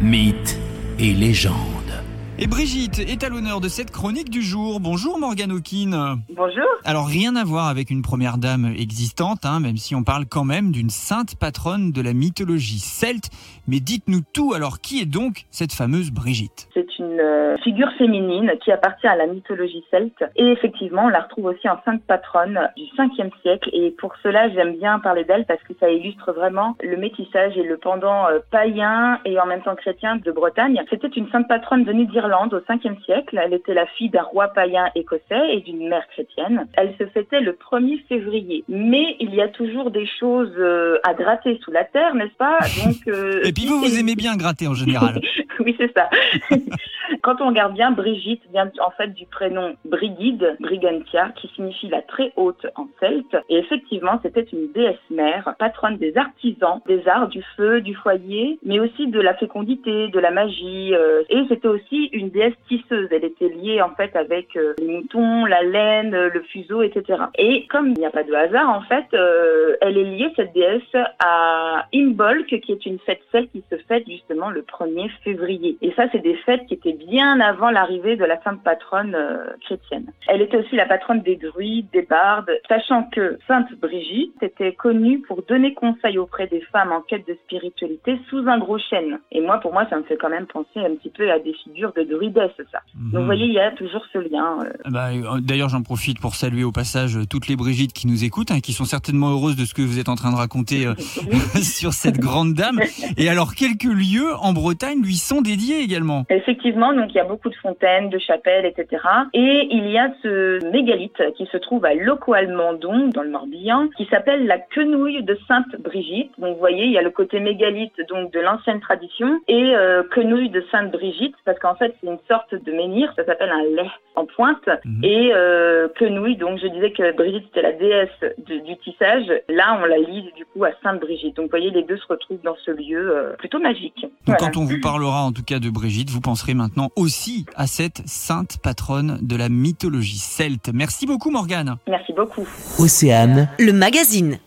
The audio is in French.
mythes et légendes. Et Brigitte est à l'honneur de cette chronique du jour. Bonjour Morgane Hawkin. Bonjour. Alors rien à voir avec une première dame existante, hein, même si on parle quand même d'une sainte patronne de la mythologie celte. Mais dites-nous tout, alors qui est donc cette fameuse Brigitte? C'est une euh, figure féminine qui appartient à la mythologie celte. Et effectivement, on la retrouve aussi en sainte patronne du 5e siècle. Et pour cela, j'aime bien parler d'elle parce que ça illustre vraiment le métissage et le pendant euh, païen et en même temps chrétien de Bretagne. C'était une sainte patronne venue d'Irlande au 5e siècle. Elle était la fille d'un roi païen écossais et d'une mère chrétienne. Elle se fêtait le 1er février. Mais il y a toujours des choses euh, à gratter sous la terre, n'est-ce pas? Donc, euh, Et puis vous, vous aimez bien gratter en général. oui, c'est ça. Quand on regarde bien, Brigitte vient en fait du prénom Brigide, Brigantia, qui signifie la très haute en celte. Et effectivement, c'était une déesse mère, patronne des artisans, des arts, du feu, du foyer, mais aussi de la fécondité, de la magie. Euh, et c'était aussi une déesse tisseuse. Elle était liée en fait avec euh, les moutons, la laine, le fuseau, etc. Et comme il n'y a pas de hasard, en fait, euh, elle est liée, cette déesse, à Imbolc, qui est une fête celte qui se fête justement le 1er février. Et ça, c'est des fêtes qui étaient bien avant l'arrivée de la sainte patronne euh, chrétienne. Elle était aussi la patronne des druides, des bardes, sachant que Sainte Brigitte était connue pour donner conseil auprès des femmes en quête de spiritualité sous un gros chêne. Et moi, pour moi, ça me fait quand même penser un petit peu à des figures de druidesse, ça. Donc, vous mhm. voyez, il y a toujours ce lien. Euh. Bah, D'ailleurs, j'en profite pour saluer au passage toutes les Brigitte qui nous écoutent, hein, qui sont certainement heureuses de ce que vous êtes en train de raconter sur cette grande dame. Et alors, quelques lieux en Bretagne lui sont également. Effectivement, donc il y a beaucoup de fontaines, de chapelles, etc. Et il y a ce mégalithe qui se trouve à Loco-Almandon, dans le Morbihan, qui s'appelle la quenouille de Sainte Brigitte. Donc vous voyez, il y a le côté mégalithe donc de l'ancienne tradition et euh, quenouille de Sainte Brigitte, parce qu'en fait c'est une sorte de menhir, ça s'appelle un lait en pointe, mhm. et euh, quenouille, donc je disais que Brigitte c'était la déesse du tissage, là on la lit du coup à Sainte Brigitte. Donc vous voyez, les deux se retrouvent dans ce lieu euh, plutôt magique. Donc quand on vous parlera en tout cas de Brigitte, vous penserez maintenant aussi à cette sainte patronne de la mythologie celte. Merci beaucoup Morgane. Merci beaucoup. Océane, le magazine.